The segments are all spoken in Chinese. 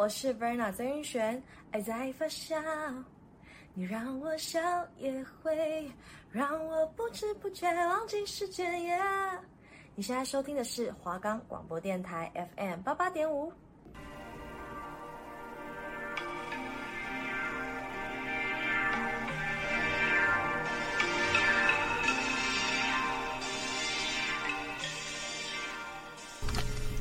我是 Verna 曾云璇，爱在发酵，你让我笑也会让我不知不觉忘记时间。Yeah! 你现在收听的是华冈广播电台 FM 八八点五。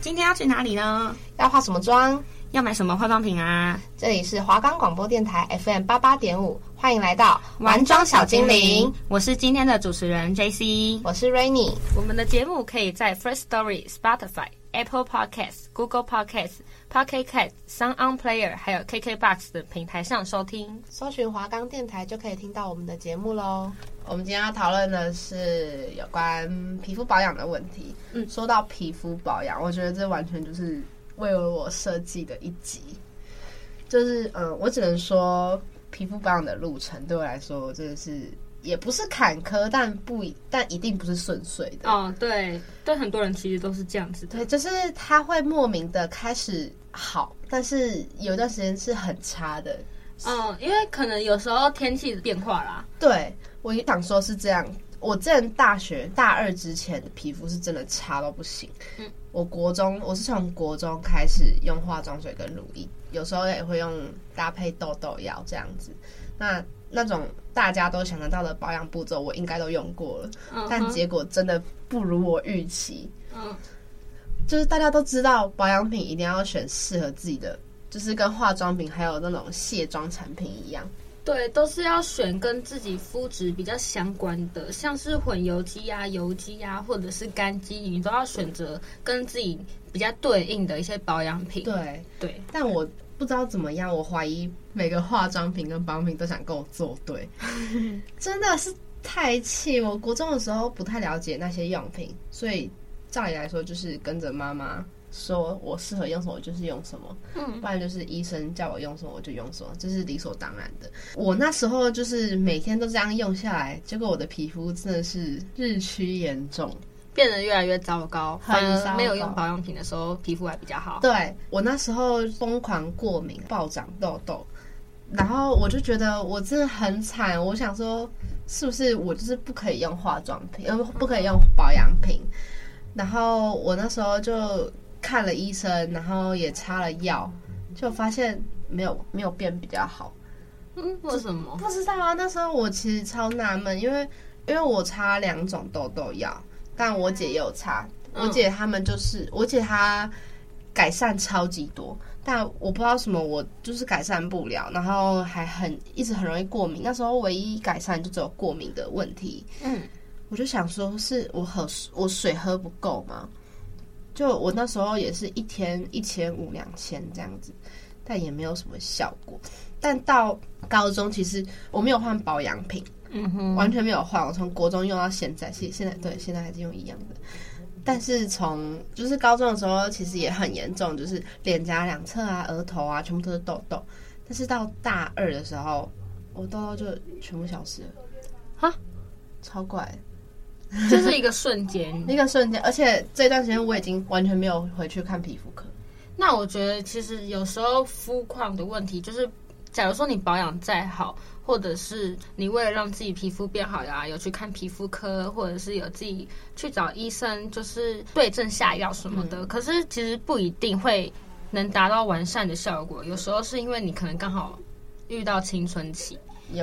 今天要去哪里呢？要化什么妆？要买什么化妆品啊？这里是华冈广播电台 FM 八八点五，欢迎来到玩妆小精灵。我是今天的主持人 JC，我是 Rainy。我们的节目可以在 First Story、Spotify、Apple Podcasts、Google Podcasts、Pocket Casts、Sound On Player，还有 KKBox 的平台上收听。搜寻华冈电台就可以听到我们的节目喽。我们今天要讨论的是有关皮肤保养的问题。嗯，说到皮肤保养，我觉得这完全就是。为了我设计的一集，就是嗯，我只能说皮肤保养的路程对我来说真的是也不是坎坷，但不但一定不是顺遂的。哦，对，对，很多人其实都是这样子的。对，就是他会莫名的开始好，但是有一段时间是很差的。嗯，因为可能有时候天气变化啦。对，我也想说是这样。我之前大学大二之前的皮肤是真的差到不行。嗯。我国中，我是从国中开始用化妆水跟乳液，有时候也会用搭配痘痘药这样子。那那种大家都想得到的保养步骤，我应该都用过了，uh -huh. 但结果真的不如我预期。嗯、uh 就是大家都知道保养品一定要选适合自己的，就是跟化妆品还有那种卸妆产品一样。对，都是要选跟自己肤质比较相关的，像是混油肌啊、油肌啊，或者是干肌，你都要选择跟自己比较对应的一些保养品。对对，但我不知道怎么样，我怀疑每个化妆品跟保养品都想跟我作对，真的是太气！我国中的时候不太了解那些用品，所以照理来说就是跟着妈妈。说我适合用什么就是用什么，嗯，不然就是医生叫我用什么我就用什么，这是理所当然的。我那时候就是每天都这样用下来，结果我的皮肤真的是日趋严重，变得越来越糟糕。反而没有用保养品的时候，皮肤还比较好。对，我那时候疯狂过敏，暴长痘痘，然后我就觉得我真的很惨。我想说，是不是我就是不可以用化妆品，呃，不可以用保养品？然后我那时候就。看了医生，然后也擦了药，就发现没有没有变比较好。嗯，为什么？不知道啊。那时候我其实超纳闷，因为因为我擦两种痘痘药，但我姐也有擦。我姐他们就是、嗯、我姐她改善超级多，但我不知道什么，我就是改善不了，然后还很一直很容易过敏。那时候唯一改善就只有过敏的问题。嗯，我就想说，是我喝我水喝不够吗？就我那时候也是一天一千五两千这样子，但也没有什么效果。但到高中，其实我没有换保养品，嗯哼，完全没有换。我从国中用到现在，其实现在对现在还是用一样的。但是从就是高中的时候，其实也很严重，就是脸颊两侧啊、额头啊，全部都是痘痘。但是到大二的时候，我痘痘就全部消失了，哈，超怪。就是一个瞬间，一个瞬间，而且这段时间我已经完全没有回去看皮肤科。那我觉得，其实有时候肤况的问题，就是假如说你保养再好，或者是你为了让自己皮肤变好呀，有去看皮肤科，或者是有自己去找医生，就是对症下药什么的。嗯。可是其实不一定会能达到完善的效果。有时候是因为你可能刚好遇到青春期。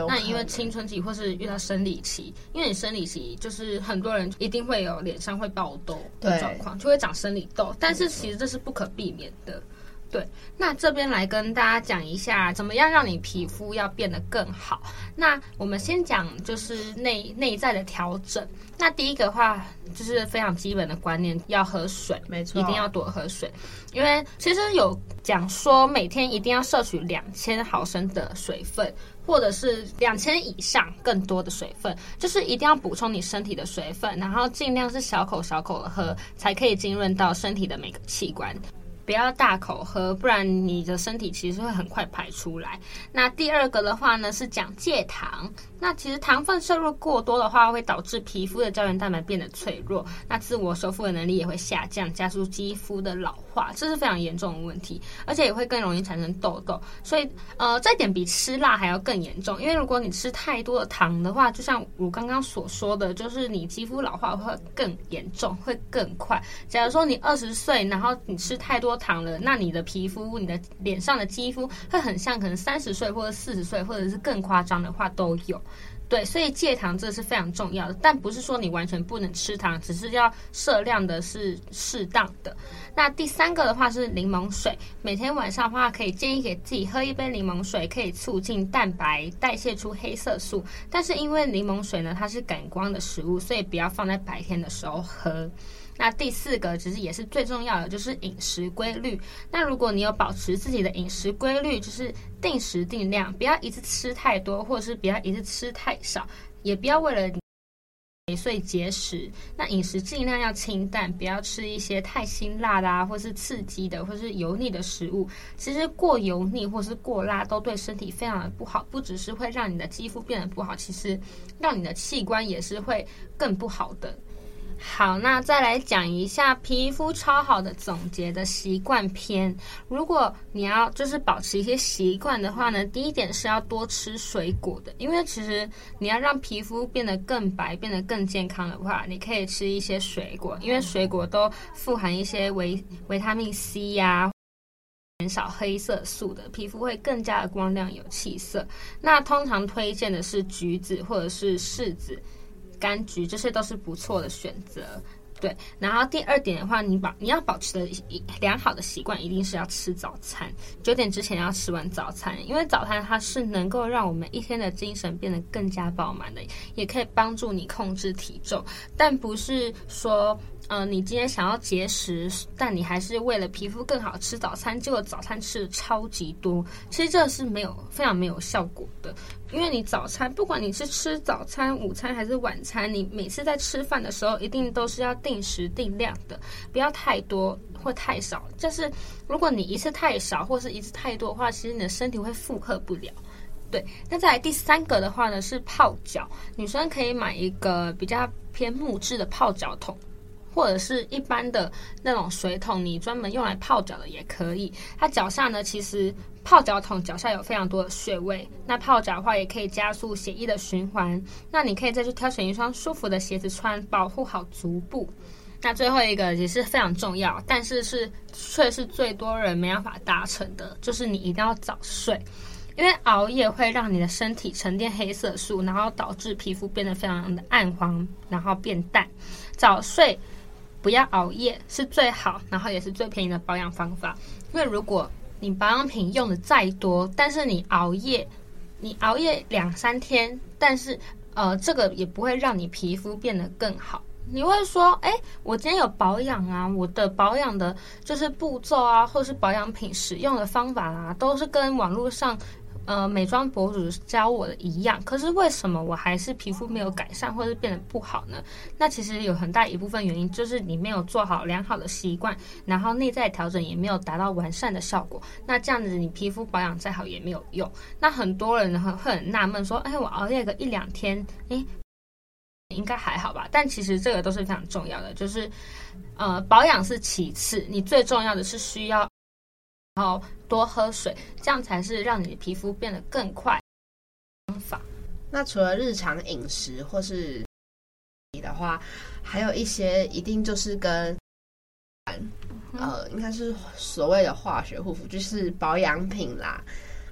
那因为青春期或是遇到生理期，因为你生理期就是很多人一定会有脸上会爆痘的状况，就会长生理痘，但是其实这是不可避免的。对，那这边来跟大家讲一下，怎么样让你皮肤要变得更好。那我们先讲就是内内在的调整。那第一个话就是非常基本的观念，要喝水，没错，一定要多喝水。因为其实有讲说，每天一定要摄取两千毫升的水分，或者是两千以上更多的水分，就是一定要补充你身体的水分，然后尽量是小口小口的喝，才可以浸润到身体的每个器官。不要大口喝，不然你的身体其实会很快排出来。那第二个的话呢，是讲戒糖。那其实糖分摄入过多的话，会导致皮肤的胶原蛋白变得脆弱，那自我修复的能力也会下降，加速肌肤的老化，这是非常严重的问题，而且也会更容易产生痘痘。所以，呃，这一点比吃辣还要更严重，因为如果你吃太多的糖的话，就像我刚刚所说的，就是你肌肤老化会更严重，会更快。假如说你二十岁，然后你吃太多糖了，那你的皮肤、你的脸上的肌肤会很像可能三十岁或者四十岁，或者是更夸张的话都有。对，所以戒糖这是非常重要的，但不是说你完全不能吃糖，只是要适量的是适当的。那第三个的话是柠檬水，每天晚上的话可以建议给自己喝一杯柠檬水，可以促进蛋白代谢出黑色素。但是因为柠檬水呢，它是感光的食物，所以不要放在白天的时候喝。那第四个其实也是最重要的，就是饮食规律。那如果你有保持自己的饮食规律，就是定时定量，不要一次吃太多，或者是不要一次吃太少，也不要为了你所以节食。那饮食尽量要清淡，不要吃一些太辛辣的啊，或是刺激的，或是油腻的食物。其实过油腻或是过辣都对身体非常的不好，不只是会让你的肌肤变得不好，其实让你的器官也是会更不好的。好，那再来讲一下皮肤超好的总结的习惯篇。如果你要就是保持一些习惯的话呢，第一点是要多吃水果的，因为其实你要让皮肤变得更白、变得更健康的话，你可以吃一些水果，因为水果都富含一些维维他命 C 呀、减少黑色素的，皮肤会更加的光亮有气色。那通常推荐的是橘子或者是柿子。柑橘，这些都是不错的选择，对。然后第二点的话，你保你要保持的一良好的习惯，一定是要吃早餐，九点之前要吃完早餐，因为早餐它是能够让我们一天的精神变得更加饱满的，也可以帮助你控制体重，但不是说。嗯、呃，你今天想要节食，但你还是为了皮肤更好吃早餐，结果早餐吃的超级多，其实这是没有非常没有效果的。因为你早餐，不管你是吃早餐、午餐还是晚餐，你每次在吃饭的时候，一定都是要定时定量的，不要太多或太少。就是如果你一次太少或是一次太多的话，其实你的身体会负荷不了。对，那再来第三个的话呢，是泡脚，女生可以买一个比较偏木质的泡脚桶。或者是一般的那种水桶，你专门用来泡脚的也可以。它脚下呢，其实泡脚桶脚下有非常多的穴位。那泡脚的话，也可以加速血液的循环。那你可以再去挑选一双舒服的鞋子穿，保护好足部。那最后一个也是非常重要，但是是却是最多人没办法达成的，就是你一定要早睡，因为熬夜会让你的身体沉淀黑色素，然后导致皮肤变得非常的暗黄，然后变淡。早睡。不要熬夜是最好，然后也是最便宜的保养方法。因为如果你保养品用的再多，但是你熬夜，你熬夜两三天，但是呃，这个也不会让你皮肤变得更好。你会说，哎，我今天有保养啊，我的保养的就是步骤啊，或是保养品使用的方法啊，都是跟网络上。呃，美妆博主教我的一样，可是为什么我还是皮肤没有改善，或者变得不好呢？那其实有很大一部分原因就是你没有做好良好的习惯，然后内在调整也没有达到完善的效果。那这样子你皮肤保养再好也没有用。那很多人会会很纳闷说，哎，我熬夜个一两天，哎，应该还好吧？但其实这个都是非常重要的，就是呃，保养是其次，你最重要的是需要。然后多喝水，这样才是让你的皮肤变得更快方法。那除了日常饮食或是你的话，还有一些一定就是跟呃，应该是所谓的化学护肤，就是保养品啦。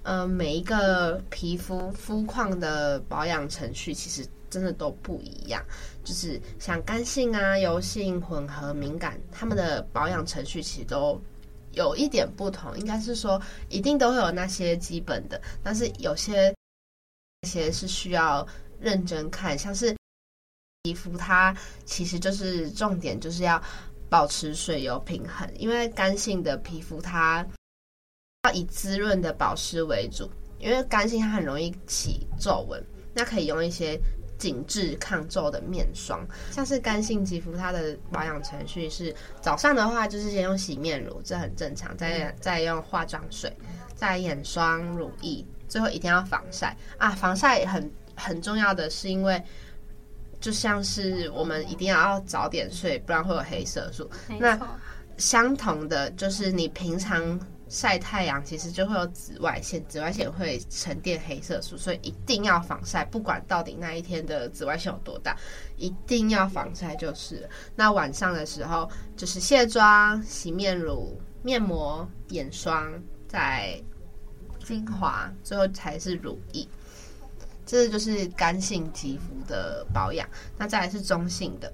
呃，每一个皮肤肤况的保养程序其实真的都不一样，就是像干性啊、油性、混合、敏感，他们的保养程序其实都。有一点不同，应该是说一定都会有那些基本的，但是有些那些是需要认真看，像是皮肤，它其实就是重点就是要保持水油平衡，因为干性的皮肤它要以滋润的保湿为主，因为干性它很容易起皱纹，那可以用一些紧致抗皱的面霜。像是干性肌肤，它的保养程序是早上的话就是先用洗面乳，这很正常，再再用化妆水，再眼霜、乳液，最后一定要防晒啊！防晒很很重要的是因为。就像是我们一定要要早点睡，不然会有黑色素。那相同的就是你平常晒太阳，其实就会有紫外线，紫外线会沉淀黑色素，所以一定要防晒。不管到底那一天的紫外线有多大，一定要防晒就是。那晚上的时候就是卸妆、洗面乳、面膜、眼霜，再精华，最后才是乳液。这就是干性肌肤的保养，那再来是中性的，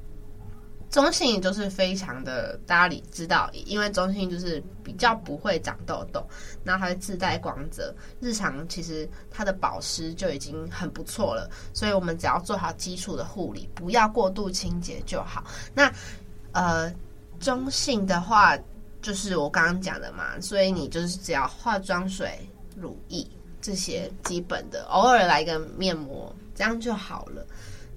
中性就是非常的大家理知道，因为中性就是比较不会长痘痘，那它自带光泽，日常其实它的保湿就已经很不错了，所以我们只要做好基础的护理，不要过度清洁就好。那呃，中性的话就是我刚刚讲的嘛，所以你就是只要化妆水、乳液。这些基本的，偶尔来个面膜，这样就好了。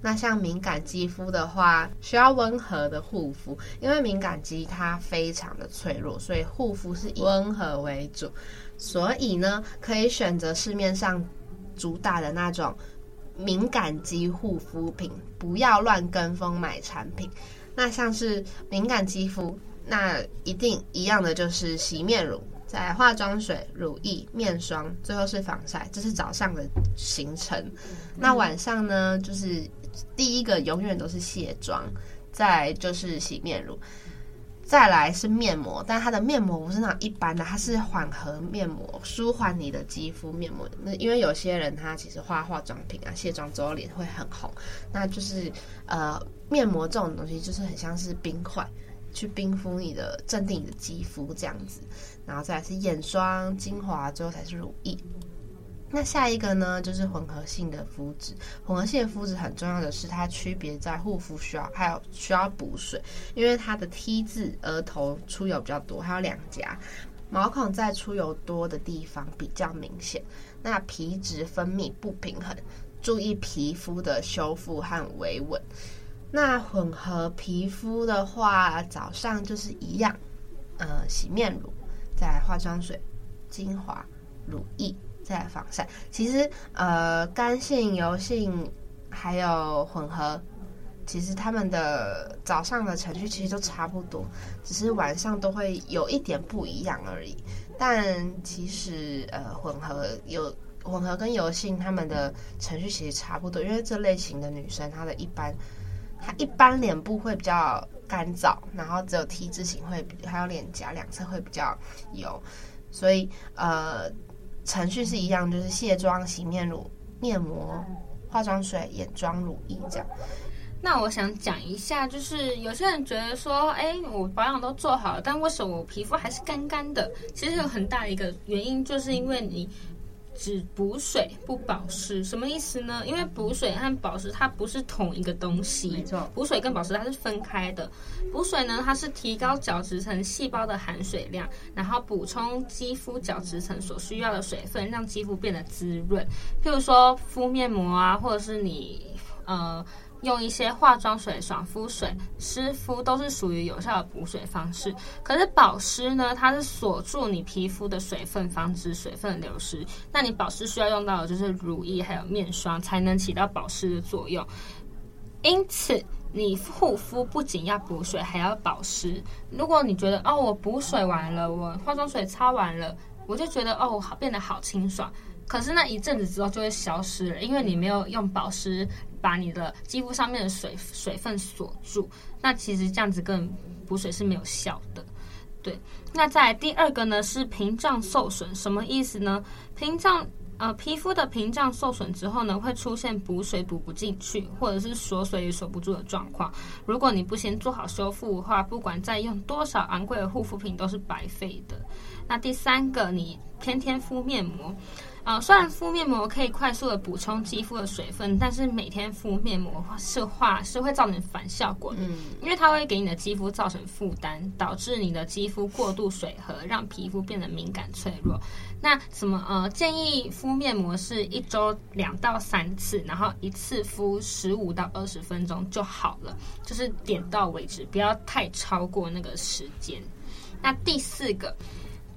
那像敏感肌肤的话，需要温和的护肤，因为敏感肌它非常的脆弱，所以护肤是以温和为主。所以呢，可以选择市面上主打的那种敏感肌护肤品，不要乱跟风买产品。那像是敏感肌肤，那一定一样的就是洗面乳。在化妆水、乳液、面霜，最后是防晒，这是早上的行程。那晚上呢？就是第一个永远都是卸妆，再就是洗面乳，再来是面膜。但它的面膜不是那种一般的，它是缓和面膜，舒缓你的肌肤面膜。那因为有些人他其实化化妆品啊，卸妆之后脸会很红，那就是呃面膜这种东西就是很像是冰块。去冰敷你的，镇定你的肌肤这样子，然后再来是眼霜、精华，最后才是乳液。那下一个呢，就是混合性的肤质。混合性的肤质很重要的是，它区别在护肤需要，还有需要补水，因为它的 T 字额头出油比较多，还有两颊毛孔在出油多的地方比较明显。那皮脂分泌不平衡，注意皮肤的修复和维稳。那混合皮肤的话，早上就是一样，呃，洗面乳，再化妆水、精华、乳液，再来防晒。其实，呃，干性、油性还有混合，其实他们的早上的程序其实都差不多，只是晚上都会有一点不一样而已。但其实，呃，混合有混合跟油性，他们的程序其实差不多，因为这类型的女生，她的一般。她一般脸部会比较干燥，然后只有 T 字型会，还有脸颊两侧会比较油，所以呃程序是一样，就是卸妆、洗面乳、面膜、化妆水、眼妆、乳液这样。那我想讲一下，就是有些人觉得说，哎，我保养都做好了，但为什么我皮肤还是干干的？其实有很大的一个原因，就是因为你。只补水不保湿，什么意思呢？因为补水和保湿它不是同一个东西，没错，补水跟保湿它是分开的。补水呢，它是提高角质层细胞的含水量，然后补充肌肤角质层所需要的水分，让肌肤变得滋润。譬如说敷面膜啊，或者是你呃。用一些化妆水、爽肤水湿敷都是属于有效的补水方式。可是保湿呢，它是锁住你皮肤的水分，防止水分流失。那你保湿需要用到的就是乳液还有面霜，才能起到保湿的作用。因此，你护肤不仅要补水，还要保湿。如果你觉得哦，我补水完了，我化妆水擦完了，我就觉得哦，好变得好清爽。可是那一阵子之后就会消失了，因为你没有用保湿。把你的肌肤上面的水水分锁住，那其实这样子跟补水是没有效的。对，那在第二个呢是屏障受损，什么意思呢？屏障呃，皮肤的屏障受损之后呢，会出现补水补不进去，或者是锁水也锁不住的状况。如果你不先做好修复的话，不管再用多少昂贵的护肤品都是白费的。那第三个，你天天敷面膜。呃，虽然敷面膜可以快速的补充肌肤的水分，但是每天敷面膜是话是会造成反效果的，嗯，因为它会给你的肌肤造成负担，导致你的肌肤过度水合，让皮肤变得敏感脆弱。那什么呃，建议敷面膜是一周两到三次，然后一次敷十五到二十分钟就好了，就是点到为止，不要太超过那个时间。那第四个。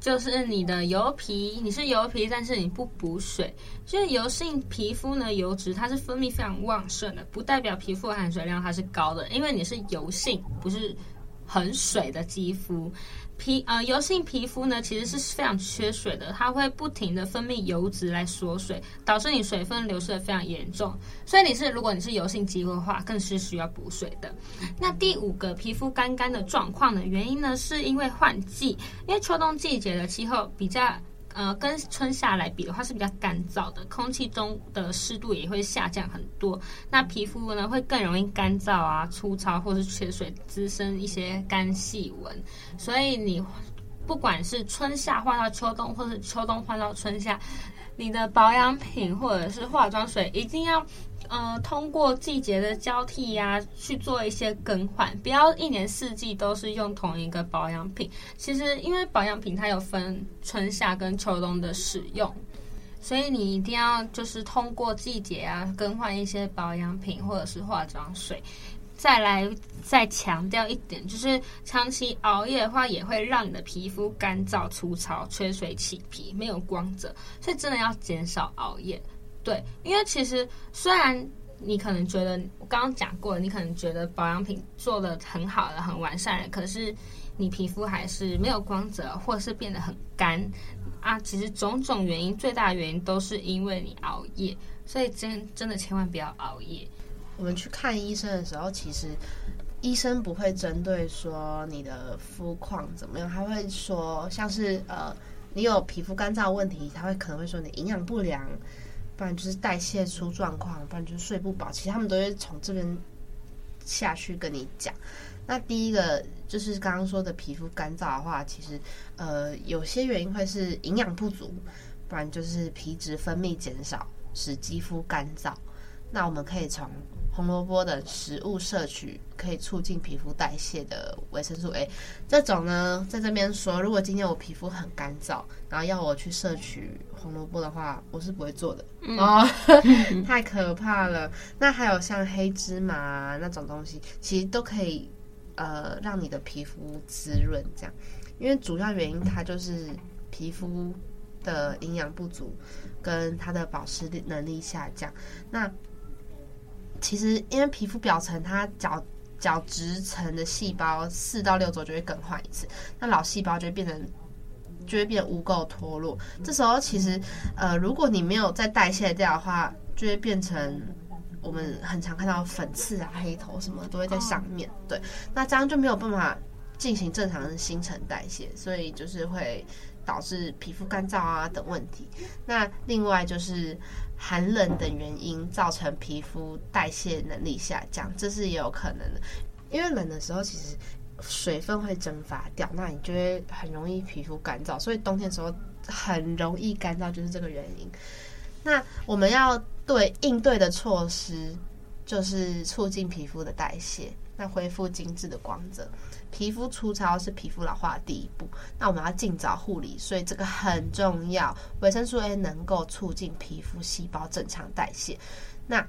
就是你的油皮，你是油皮，但是你不补水。就是油性皮肤呢，油脂它是分泌非常旺盛的，不代表皮肤含水量它是高的，因为你是油性，不是很水的肌肤。皮呃油性皮肤呢，其实是非常缺水的，它会不停的分泌油脂来锁水，导致你水分流失的非常严重。所以你是如果你是油性肌肤的话，更是需要补水的。那第五个皮肤干干的状况的原因呢，是因为换季，因为秋冬季节的气候比较。呃，跟春夏来比的话是比较干燥的，空气中的湿度也会下降很多。那皮肤呢会更容易干燥啊、粗糙或是缺水，滋生一些干细纹。所以你不管是春夏换到秋冬，或是秋冬换到春夏，你的保养品或者是化妆水一定要。呃，通过季节的交替呀、去做一些更换，不要一年四季都是用同一个保养品。其实，因为保养品它有分春夏跟秋冬的使用，所以你一定要就是通过季节啊，更换一些保养品或者是化妆水。再来再强调一点，就是长期熬夜的话，也会让你的皮肤干燥粗糙、缺水起皮、没有光泽，所以真的要减少熬夜。对，因为其实虽然你可能觉得我刚刚讲过，你可能觉得保养品做得很好了，很完善了，可是你皮肤还是没有光泽，或者是变得很干啊。其实种种原因，最大的原因都是因为你熬夜，所以真真的千万不要熬夜。我们去看医生的时候，其实医生不会针对说你的肤况怎么样，他会说像是呃你有皮肤干燥问题，他会可能会说你营养不良。不然就是代谢出状况，不然就是睡不饱。其实他们都会从这边下去跟你讲。那第一个就是刚刚说的皮肤干燥的话，其实呃有些原因会是营养不足，不然就是皮脂分泌减少，使肌肤干燥。那我们可以从红萝卜的食物摄取可以促进皮肤代谢的维生素 A，这种呢，在这边说，如果今天我皮肤很干燥，然后要我去摄取红萝卜的话，我是不会做的哦，嗯、太可怕了。那还有像黑芝麻那种东西，其实都可以呃让你的皮肤滋润，这样，因为主要原因它就是皮肤的营养不足，跟它的保湿能力下降。那其实，因为皮肤表层它角角质层的细胞四到六周就会更换一次，那老细胞就会变成就会变污垢脱落。这时候其实，呃，如果你没有再代谢掉的话，就会变成我们很常看到粉刺啊、黑头什么都会在上面。对，那这样就没有办法进行正常的新陈代谢，所以就是会导致皮肤干燥啊等问题。那另外就是。寒冷的原因造成皮肤代谢能力下降，这是也有可能的。因为冷的时候，其实水分会蒸发掉，那你就会很容易皮肤干燥。所以冬天的时候很容易干燥，就是这个原因。那我们要对应对的措施，就是促进皮肤的代谢，那恢复精致的光泽。皮肤粗糙是皮肤老化的第一步，那我们要尽早护理，所以这个很重要。维生素 A 能够促进皮肤细胞正常代谢，那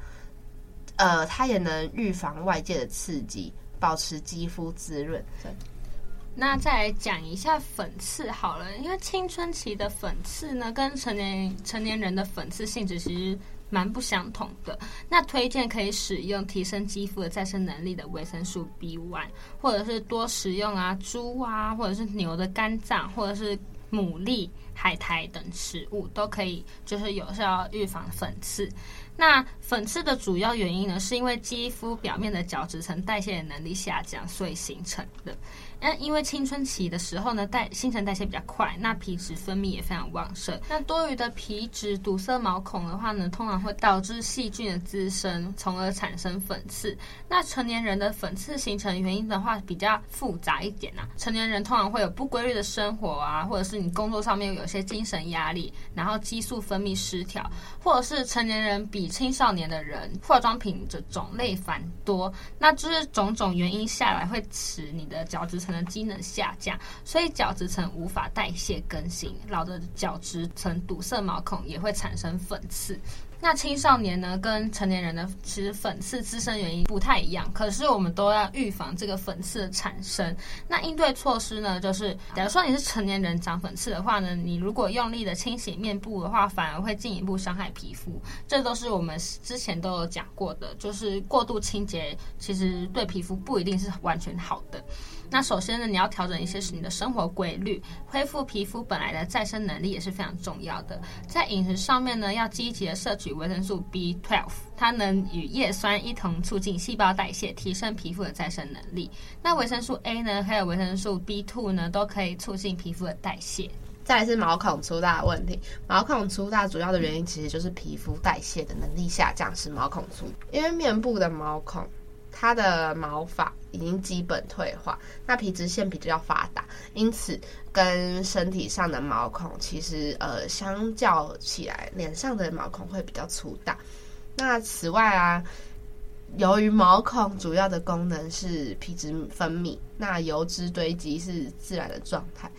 呃，它也能预防外界的刺激，保持肌肤滋润。对，那再来讲一下粉刺好了，因为青春期的粉刺呢，跟成年成年人的粉刺性质其实。蛮不相同的，那推荐可以使用提升肌肤的再生能力的维生素 B1，或者是多食用啊猪啊，或者是牛的肝脏，或者是牡蛎、海苔等食物都可以，就是有效预防粉刺。那粉刺的主要原因呢，是因为肌肤表面的角质层代谢能力下降，所以形成的。那因为青春期的时候呢，代新陈代谢比较快，那皮脂分泌也非常旺盛。那多余的皮脂堵塞毛孔的话呢，通常会导致细菌的滋生，从而产生粉刺。那成年人的粉刺形成原因的话，比较复杂一点啊。成年人通常会有不规律的生活啊，或者是你工作上面有些精神压力，然后激素分泌失调，或者是成年人比青少年的人化妆品的种类繁多，那就是种种原因下来会使你的角质层的机能下降，所以角质层无法代谢更新，老的角质层堵塞毛孔也会产生粉刺。那青少年呢，跟成年人的其实粉刺滋生原因不太一样，可是我们都要预防这个粉刺的产生。那应对措施呢，就是假如说你是成年人长粉刺的话呢，你如果用力的清洗面部的话，反而会进一步伤害皮肤。这都是我们之前都有讲过的，就是过度清洁其实对皮肤不一定是完全好的。那首先呢，你要调整一些是你的生活规律，恢复皮肤本来的再生能力也是非常重要的。在饮食上面呢，要积极的摄取维生素 B12，它能与叶酸一同促进细胞代谢，提升皮肤的再生能力。那维生素 A 呢，还有维生素 B2 呢，都可以促进皮肤的代谢。再来是毛孔粗大的问题，毛孔粗大主要的原因其实就是皮肤代谢的能力下降，使毛孔粗。因为面部的毛孔。它的毛发已经基本退化，那皮脂腺比较发达，因此跟身体上的毛孔其实呃相较起来，脸上的毛孔会比较粗大。那此外啊，由于毛孔主要的功能是皮脂分泌，那油脂堆积是自然的状态。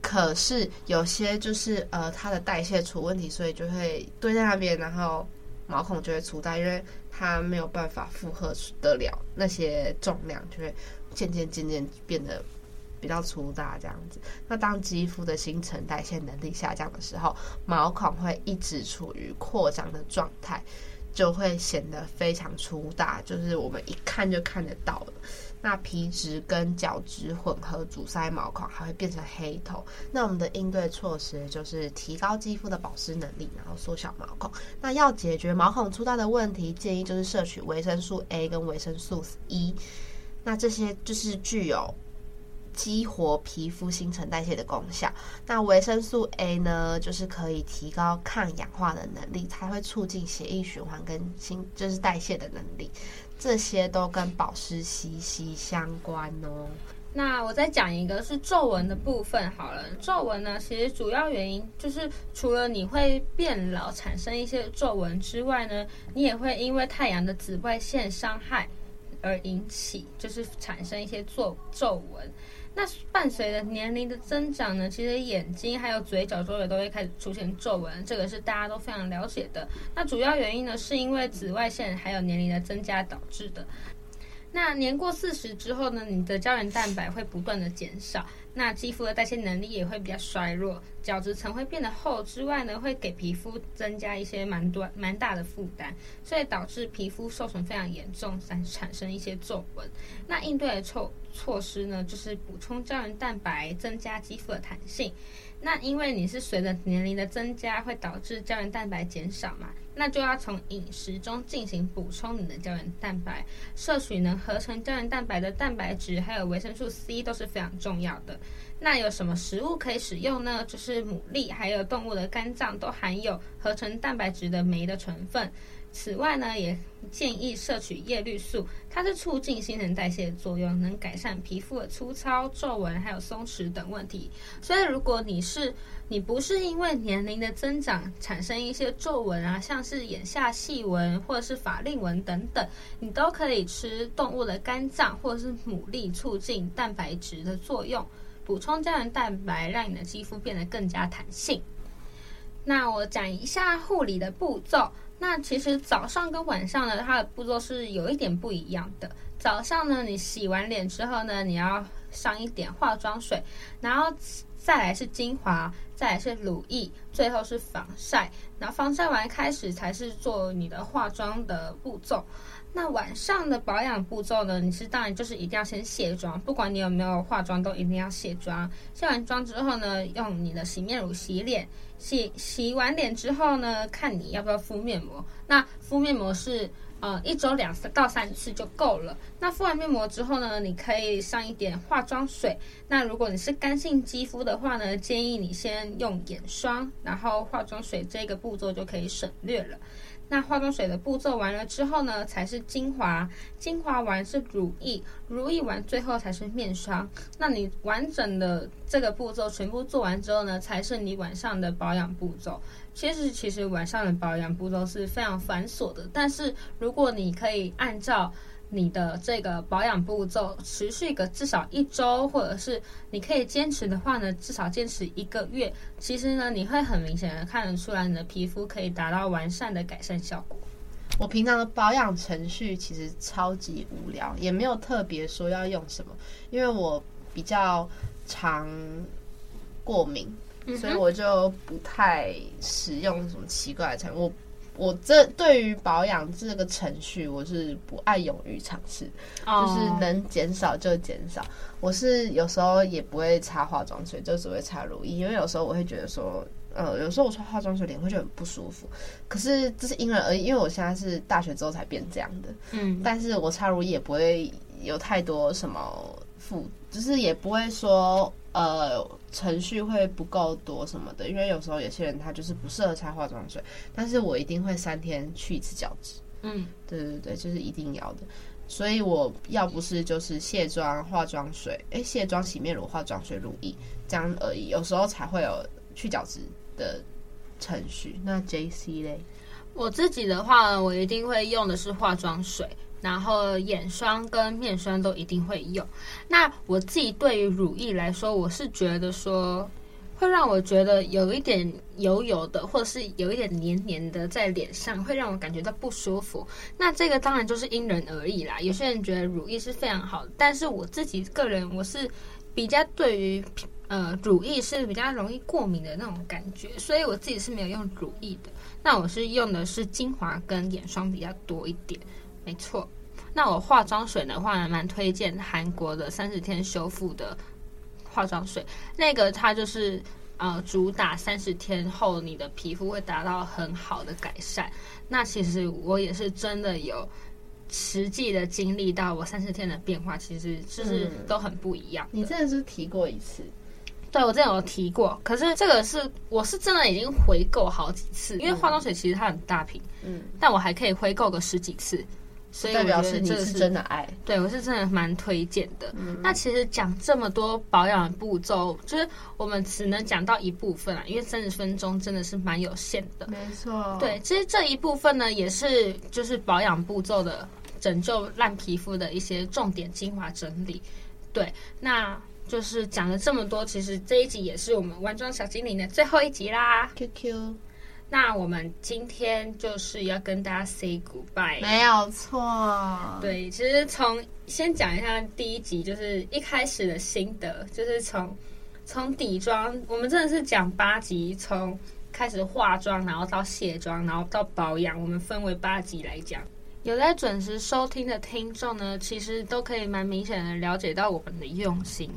可是有些就是呃它的代谢出问题，所以就会堆在那边，然后毛孔就会粗大，因为。它没有办法负荷得了那些重量，就会渐渐渐渐变得比较粗大这样子。那当肌肤的新陈代谢能力下降的时候，毛孔会一直处于扩张的状态，就会显得非常粗大，就是我们一看就看得到了。那皮脂跟角质混合阻塞毛孔，还会变成黑头。那我们的应对措施就是提高肌肤的保湿能力，然后缩小毛孔。那要解决毛孔粗大的问题，建议就是摄取维生素 A 跟维生素 E。那这些就是具有激活皮肤新陈代谢的功效。那维生素 A 呢，就是可以提高抗氧化的能力，它会促进血液循环跟新就是代谢的能力。这些都跟保湿息息相关哦。那我再讲一个是皱纹的部分好了。皱纹呢，其实主要原因就是除了你会变老产生一些皱纹之外呢，你也会因为太阳的紫外线伤害而引起，就是产生一些皱皱纹。那伴随着年龄的增长呢，其实眼睛还有嘴角周围都会开始出现皱纹，这个是大家都非常了解的。那主要原因呢，是因为紫外线还有年龄的增加导致的。那年过四十之后呢，你的胶原蛋白会不断的减少。那肌肤的代谢能力也会比较衰弱，角质层会变得厚之外呢，会给皮肤增加一些蛮多蛮大的负担，所以导致皮肤受损非常严重，产产生一些皱纹。那应对的措措施呢，就是补充胶原蛋白，增加肌肤的弹性。那因为你是随着年龄的增加，会导致胶原蛋白减少嘛，那就要从饮食中进行补充你的胶原蛋白，摄取能合成胶原蛋白的蛋白质，还有维生素 C 都是非常重要的。那有什么食物可以使用呢？就是牡蛎，还有动物的肝脏都含有合成蛋白质的酶的成分。此外呢，也建议摄取叶绿素，它是促进新陈代谢的作用，能改善皮肤的粗糙、皱纹还有松弛等问题。所以，如果你是你不是因为年龄的增长产生一些皱纹啊，像是眼下细纹或者是法令纹等等，你都可以吃动物的肝脏或者是牡蛎，促进蛋白质的作用，补充胶原蛋白，让你的肌肤变得更加弹性。那我讲一下护理的步骤。那其实早上跟晚上呢，它的步骤是有一点不一样的。早上呢，你洗完脸之后呢，你要上一点化妆水，然后再来是精华，再来是乳液，最后是防晒。然后防晒完开始才是做你的化妆的步骤。那晚上的保养步骤呢，你是当然就是一定要先卸妆，不管你有没有化妆，都一定要卸妆。卸完妆之后呢，用你的洗面乳洗脸。洗洗完脸之后呢，看你要不要敷面膜。那敷面膜是呃一周两次到三次就够了。那敷完面膜之后呢，你可以上一点化妆水。那如果你是干性肌肤的话呢，建议你先用眼霜，然后化妆水这个步骤就可以省略了。那化妆水的步骤完了之后呢，才是精华，精华完是乳液，乳液完最后才是面霜。那你完整的这个步骤全部做完之后呢，才是你晚上的保养步骤。其实，其实晚上的保养步骤是非常繁琐的，但是如果你可以按照你的这个保养步骤持续个至少一周，或者是你可以坚持的话呢，至少坚持一个月。其实呢，你会很明显的看得出来，你的皮肤可以达到完善的改善效果。我平常的保养程序其实超级无聊，也没有特别说要用什么，因为我比较常过敏，嗯、所以我就不太使用什么奇怪的产品。我我这对于保养这个程序，我是不爱勇于尝试，oh. 就是能减少就减少。我是有时候也不会擦化妆水，就只会擦乳液，因为有时候我会觉得说，呃，有时候我擦化妆水脸会觉得很不舒服。可是这是因人而异，因为我现在是大学之后才变这样的，嗯，但是我擦乳液也不会有太多什么负，就是也不会说。呃，程序会不够多什么的，因为有时候有些人他就是不适合擦化妆水，但是我一定会三天去一次角质。嗯，对对对，就是一定要的。所以我要不是就是卸妆、化妆水，哎，卸妆、洗面乳、化妆水、乳液这样而已，有时候才会有去角质的程序。那 JC 嘞？我自己的话呢，我一定会用的是化妆水。然后眼霜跟面霜都一定会用。那我自己对于乳液来说，我是觉得说会让我觉得有一点油油的，或者是有一点黏黏的在脸上，会让我感觉到不舒服。那这个当然就是因人而异啦。有些人觉得乳液是非常好，但是我自己个人我是比较对于呃乳液是比较容易过敏的那种感觉，所以我自己是没有用乳液的。那我是用的是精华跟眼霜比较多一点，没错。那我化妆水的话呢，蛮推荐韩国的三十天修复的化妆水，那个它就是呃主打三十天后你的皮肤会达到很好的改善。那其实我也是真的有实际的经历到，我三十天的变化其实就是都很不一样。你真的是提过一次？对，我之前有提过，可是这个是我是真的已经回购好几次，因为化妆水其实它很大瓶，嗯，但我还可以回购个十几次。所以我觉得这是，代表是你是真的爱，对我是真的蛮推荐的。嗯、那其实讲这么多保养步骤，就是我们只能讲到一部分啊，因为三十分钟真的是蛮有限的。没错，对，其实这一部分呢，也是就是保养步骤的拯救烂皮肤的一些重点精华整理。对，那就是讲了这么多，其实这一集也是我们玩妆小精灵的最后一集啦。QQ。那我们今天就是要跟大家 say goodbye，没有错。对，其实从先讲一下第一集，就是一开始的心得，就是从从底妆，我们真的是讲八集，从开始化妆，然后到卸妆，然后到保养，我们分为八集来讲。有在准时收听的听众呢，其实都可以蛮明显的了解到我们的用心，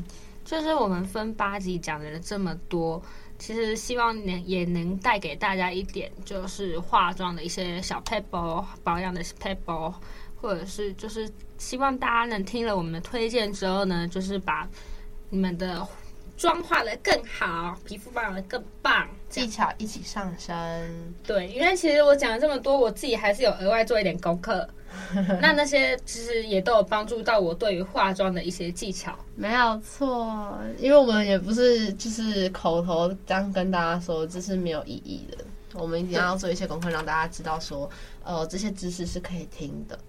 就是我们分八集讲了这么多。其实希望能也能带给大家一点，就是化妆的一些小配包，保养的配包，或者是就是希望大家能听了我们的推荐之后呢，就是把你们的妆化的更好，皮肤保养的更棒，技巧一起上升。对，因为其实我讲了这么多，我自己还是有额外做一点功课。那那些其实也都有帮助到我对于化妆的一些技巧，没有错。因为我们也不是就是口头这样跟大家说，这是没有意义的。我们一定要做一些功课，让大家知道说，呃，这些知识是可以听的。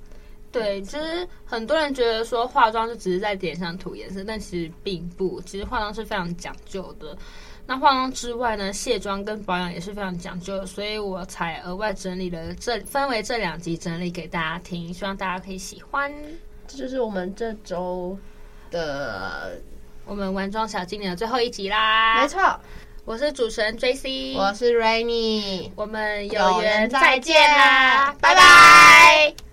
对，其实很多人觉得说化妆就只是在脸上涂颜色，但其实并不，其实化妆是非常讲究的。那化妆之外呢，卸妆跟保养也是非常讲究的，所以我才额外整理了这分为这两集整理给大家听，希望大家可以喜欢。这就是我们这周的我们玩妆小精灵的最后一集啦。没错，我是主持人 JC，我是 Rainy，我们有缘再见啦，拜拜。